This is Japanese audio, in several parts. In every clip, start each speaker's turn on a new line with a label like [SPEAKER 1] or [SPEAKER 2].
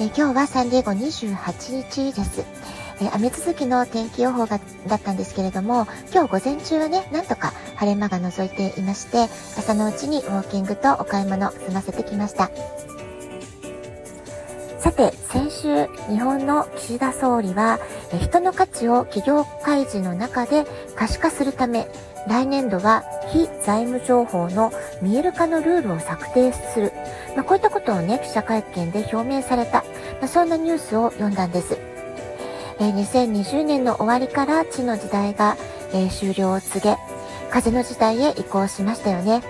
[SPEAKER 1] え今日はサンディエゴ28日です。え雨続きの天気予報がだったんですけれども、今日午前中はね、なんとか晴れ間が覗いていまして、朝のうちにウォーキングとお買い物済ませてきました。さて、先週、日本の岸田総理は、人の価値を企業開示の中で可視化するため、来年度は非財務情報の見える化のルールを策定する。まあ、こういったことをね、記者会見で表明された、まあ、そんなニュースを読んだんです。えー、2020年の終わりから地の時代が、えー、終了を告げ、風の時代へ移行しましたよね。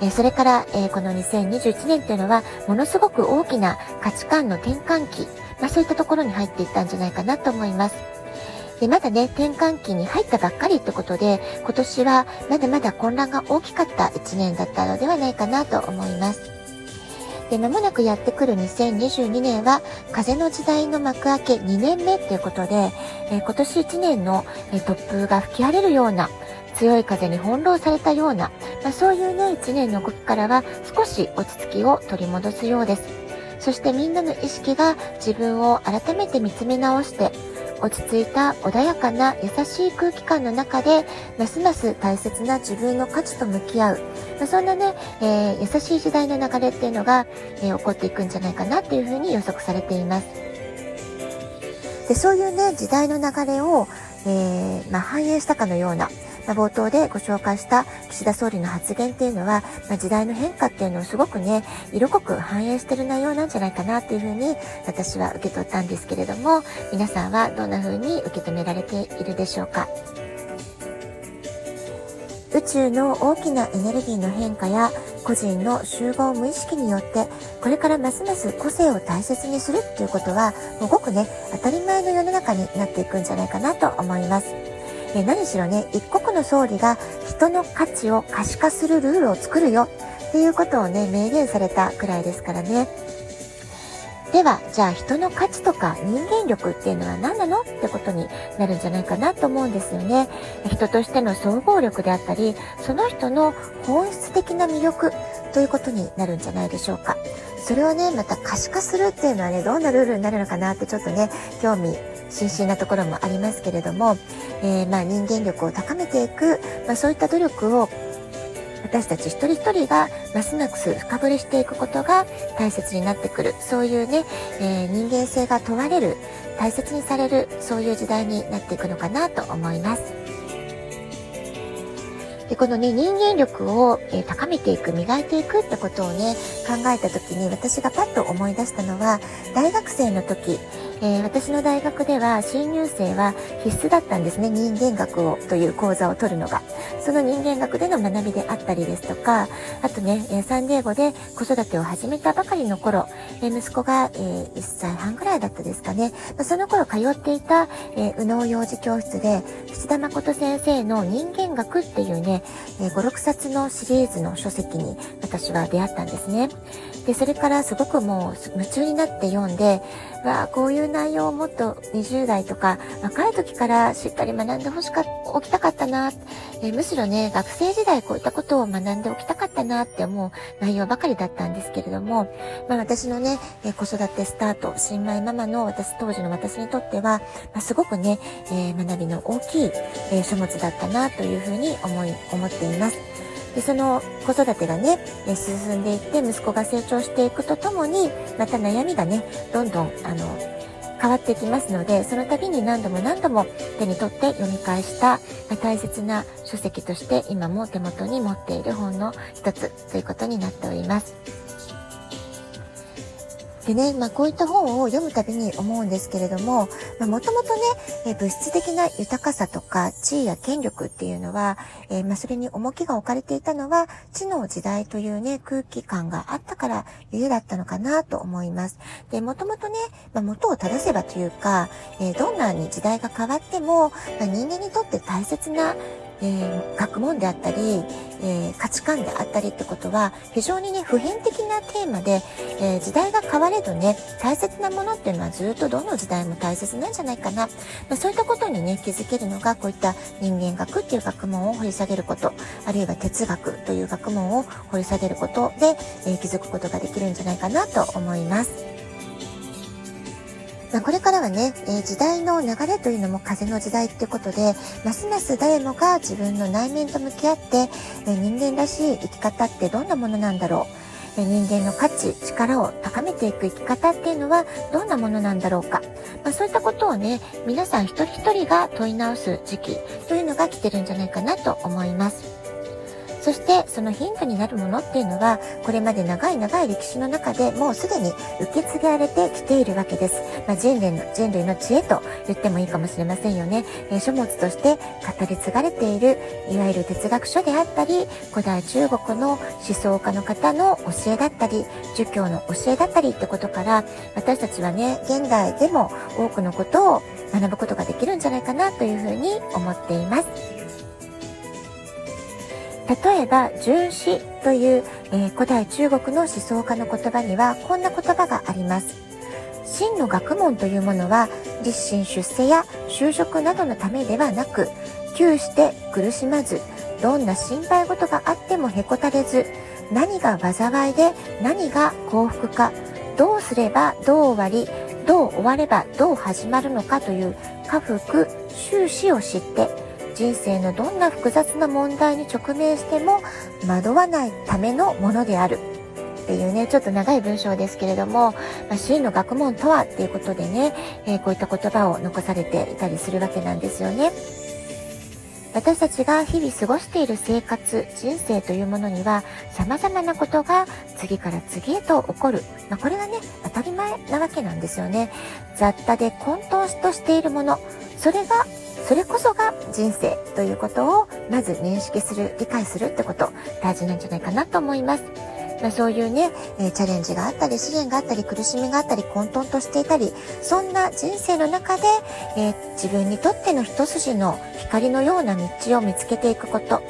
[SPEAKER 1] えー、それから、えこの2021年っていうのは、ものすごく大きな価値観の転換期、まあ、そういったところに入っていったんじゃないかなと思います。で、まだね、転換期に入ったばっかりってことで、今年はまだまだ混乱が大きかった1年だったのではないかなと思います。で、間もなくやってくる2022年は、風の時代の幕開け2年目ということで、え、今年1年の、え、突風が吹き荒れるような、強い風に翻弄されたような、まあ、そういうね、1年の動きからは少し落ち着きを取り戻すようです。そしてみんなの意識が自分を改めて見つめ直して、落ち着いた穏やかな優しい空気感の中で、ますます大切な自分の価値と向き合う。まあ、そんなね、えー、優しい時代の流れっていうのが、えー、起こっていくんじゃないかなっていうふうに予測されています。で、そういうね、時代の流れを、えー、まあ、反映したかのような、まあ、冒頭でご紹介した岸田総理の発言っていうのは、まあ、時代の変化っていうのをすごくね、色濃く反映してる内容なんじゃないかなっていうふうに私は受け取ったんですけれども、皆さんはどんな風に受け止められているでしょうか？宇宙の大きなエネルギーの変化や個人の集合無意識によってこれからますます個性を大切にするっていうことはもうごくね当たり前の世の中になっていくんじゃないかなと思います。え何しろね、一の総理が人の価値を可視化するルールを作るよっていうことをね、明言されたくらいですからね。では、じゃあ人の価値とか人間力っていうのは何なの？ってことになるんじゃないかなと思うんですよね。人としての総合力であったり、その人の本質的な魅力ということになるんじゃないでしょうか。それをね、また可視化するっていうのはね、どんなルールになるのかなってちょっとね、興味心身なところもありますけれども、えー、まあ人間力を高めていく、まあ、そういった努力を私たち一人一人がますます深掘りしていくことが大切になってくるそういうね、えー、人間性が問われる大切にされるそういう時代になっていくのかなと思います。でこのね人間力を、えー、高めていく磨いていくってことをね考えた時に私がパッと思い出したのは大学生の時えー、私の大学では新入生は必須だったんですね。人間学をという講座を取るのが。その人間学での学びであったりですとか、あとね、えサンディエゴで子育てを始めたばかりの頃、え息子が、え1歳半ぐらいだったですかね。その頃通っていた、え右脳幼児教室で、土田誠先生の人間学っていうね、え5、6冊のシリーズの書籍に私は出会ったんですね。で、それからすごくもう夢中になって読んで、わあ、こういう内容をもっと20代とか若い時からしっかり学んでほしかおきたかったな、えー、むしろね、学生時代こういったことを学んでおきたかったなって思う内容ばかりだったんですけれども、まあ私のね、えー、子育てスタート、新米ママの私、当時の私にとっては、まあ、すごくね、え、学びの大きい、え書物だったなというふうに思い、思っています。でその子育てがね進んでいって息子が成長していくとともにまた悩みがねどんどんあの変わってきますのでその度に何度も何度も手に取って読み返した大切な書籍として今も手元に持っている本の一つということになっております。でね、まあ、こういった本を読むたびに思うんですけれども、まあ、もともとね、え物質的な豊かさとか地位や権力っていうのは、えー、まあ、それに重きが置かれていたのは、知の時代というね、空気感があったからゆえだったのかなと思います。で、もともとね、まあ、元を正せばというか、えー、どんなに時代が変わっても、まあ、人間にとって大切なえー、学問であったり、えー、価値観であったりってことは非常にね普遍的なテーマで、えー、時代が変われどね大切なものっていうのはずっとどの時代も大切なんじゃないかな、まあ、そういったことにね気づけるのがこういった人間学っていう学問を掘り下げることあるいは哲学という学問を掘り下げることで、え気づくことができるんじゃないかなと思います。まあ、これからはね、えー、時代の流れというのも風の時代ってことで、ますます誰もが自分の内面と向き合って、えー、人間らしい生き方ってどんなものなんだろう。え人間の価値、力を高めていく生き方っていうのはどんなものなんだろうか。まあ、そういったことをね、皆さん一人一人が問い直す時期というのが来てるんじゃないかなと思います。そしてそのヒントになるものっていうのはこれまで長い長い歴史の中でもうすでに受け継がれてきているわけです。まあ、人類の人類の知恵と言ってもいいかもしれませんよね。えー、書物として語り継がれているいわゆる哲学書であったり古代中国の思想家の方の教えだったり儒教の教えだったりってことから私たちはね現代でも多くのことを学ぶことができるんじゃないかなというふうに思っています。例えば、純子という、えー、古代中国の思想家の言葉にはこんな言葉があります。真の学問というものは立身出世や就職などのためではなく、窮して苦しまず、どんな心配事があってもへこたれず、何が災いで何が幸福か、どうすればどう終わり、どう終わればどう始まるのかという家福、終始を知って、人生のどんな複雑な問題に直面しても惑わないためのものである。っていうね、ちょっと長い文章ですけれども、まあ、真の学問とはっていうことでね、えー、こういった言葉を残されていたりするわけなんですよね。私たちが日々過ごしている生活、人生というものには様々なことが次から次へと起こる。まあ、これがね、当たり前なわけなんですよね。雑多で混沌としているもの、それがそれこそが人生ということをまず認識する、理解するってこと大事なんじゃないかなと思います。まあ、そういうね、えー、チャレンジがあったり、試練があったり、苦しみがあったり、混沌としていたり、そんな人生の中で、えー、自分にとっての一筋の光のような道を見つけていくこと、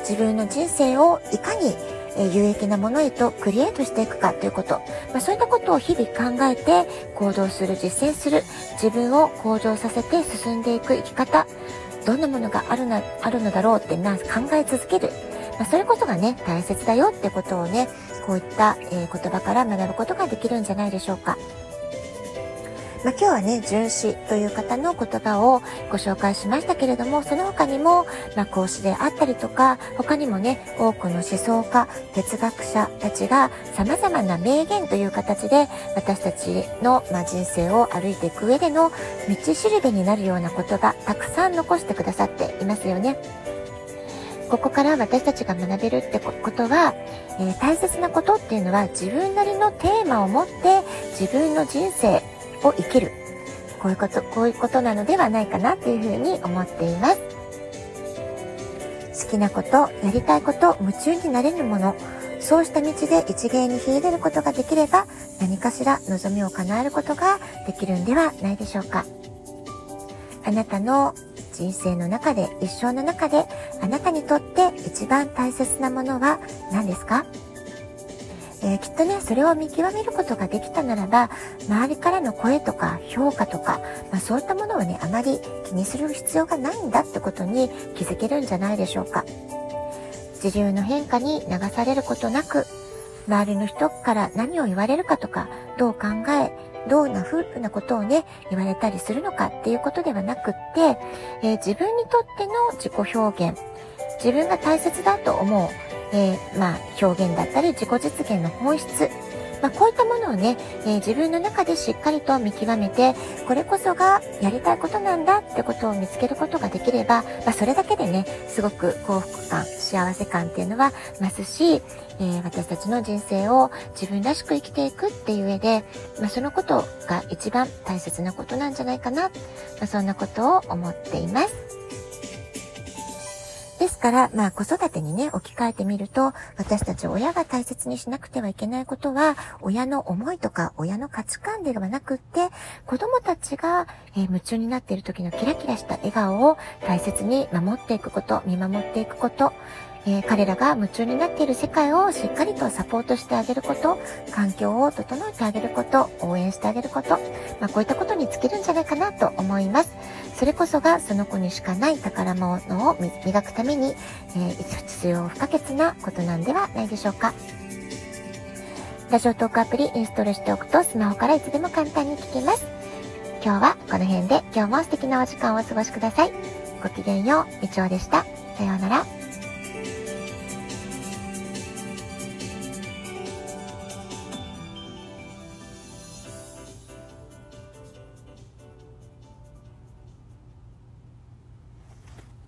[SPEAKER 1] 自分の人生をいかにえ有益なものへとクリエイトしていくかということ、まあ、そういったことを日々考えて行動する、実践する、自分を向上させて進んでいく生き方、どんなものがあるな、あるのだろうってな考え続ける。まあ、それこそがね、大切だよってことをね、こういった、え、言葉から学ぶことができるんじゃないでしょうか。まあ、今日はね、純子という方の言葉をご紹介しましたけれども、その他にも、まあ、講師であったりとか、他にもね、多くの思想家、哲学者たちが様々な名言という形で、私たちの、まあ、人生を歩いていく上での道しるべになるような言葉、たくさん残してくださっていますよね。ここから私たちが学べるってことは、えー、大切なことっていうのは自分なりのテーマを持って自分の人生を生きる。こういうこと、こういうことなのではないかなというふうに思っています。好きなこと、やりたいこと、夢中になれるもの、そうした道で一芸に秀でることができれば、何かしら望みを叶えることができるんではないでしょうか。あなたの人生の中で、一生の中で、あなたにとって一番大切なものは何ですか？えー、きっとね、それを見極めることができたならば、周りからの声とか評価とか、まあ、そういったものをね、あまり気にする必要がないんだってことに気づけるんじゃないでしょうか。時流の変化に流されることなく、周りの人から何を言われるかとか、どう考え、どんな風なことをね、言われたりするのかっていうことではなくって、えー、自分にとっての自己表現、自分が大切だと思うえー、まあ、表現だったり自己実現の本質、まあ、こういったものをね、えー、自分の中でしっかりと見極めて、これこそがやりたいことなんだってことを見つけることができれば、まあ、それだけでね、すごく幸福感、幸せ感っていうのは増すし、えー、私たちの人生を自分らしく生きていくっていう上で、まあ、そのことが一番大切なことなんじゃないかな、まあ、そんなことを思っています。ですから、まあ子育てにね、置き換えてみると、私たち親が大切にしなくてはいけないことは、親の思いとか親の価値観ではなくって、子供たちが、えー、夢中になっている時のキラキラした笑顔を大切に守っていくこと、見守っていくこと、えー、彼らが夢中になっている世界をしっかりとサポートしてあげること、環境を整えてあげること、応援してあげること、まあ、こういったことに尽きるんじゃないかなと思います。それこそがその子にしかない宝物を磨くために、えー、必要不可欠なことなんではないでしょうか。ラジオトークアプリインストールしておくとスマホからいつでも簡単に聞けます。今日はこの辺で今日も素敵なお時間をお過ごしください。ごきげんよう、みちおでした。さようなら。